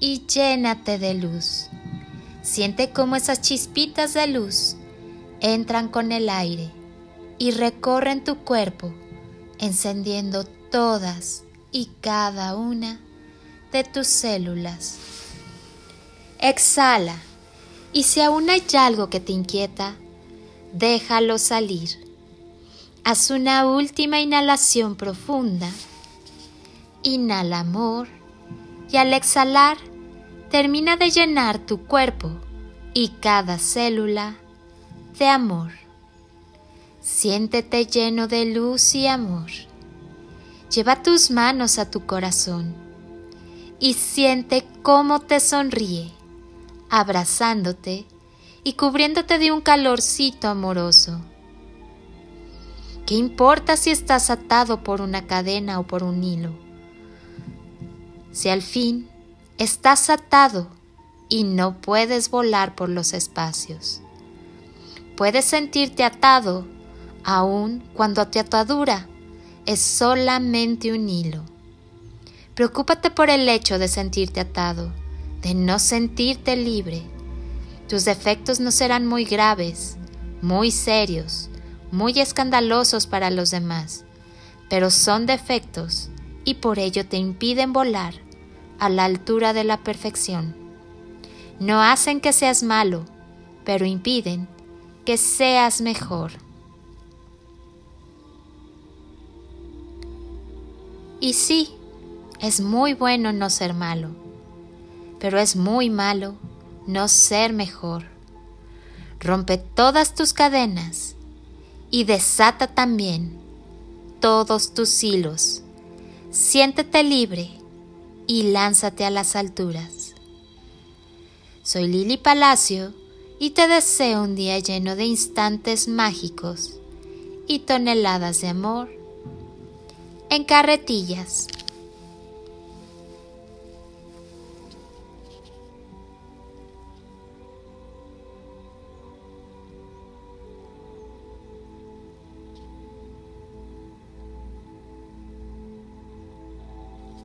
y llénate de luz. Siente cómo esas chispitas de luz entran con el aire y recorren tu cuerpo, encendiendo todas y cada una de tus células. Exhala y si aún hay algo que te inquieta, déjalo salir. Haz una última inhalación profunda. Inhala amor y al exhalar termina de llenar tu cuerpo y cada célula de amor. Siéntete lleno de luz y amor. Lleva tus manos a tu corazón y siente cómo te sonríe, abrazándote y cubriéndote de un calorcito amoroso. ¿Qué importa si estás atado por una cadena o por un hilo? Si al fin estás atado y no puedes volar por los espacios. Puedes sentirte atado aun cuando tu atadura es solamente un hilo. Preocúpate por el hecho de sentirte atado, de no sentirte libre. Tus defectos no serán muy graves, muy serios, muy escandalosos para los demás, pero son defectos y por ello te impiden volar a la altura de la perfección. No hacen que seas malo, pero impiden que seas mejor. Y sí, es muy bueno no ser malo, pero es muy malo no ser mejor. Rompe todas tus cadenas y desata también todos tus hilos. Siéntete libre y lánzate a las alturas. Soy Lili Palacio y te deseo un día lleno de instantes mágicos y toneladas de amor en carretillas.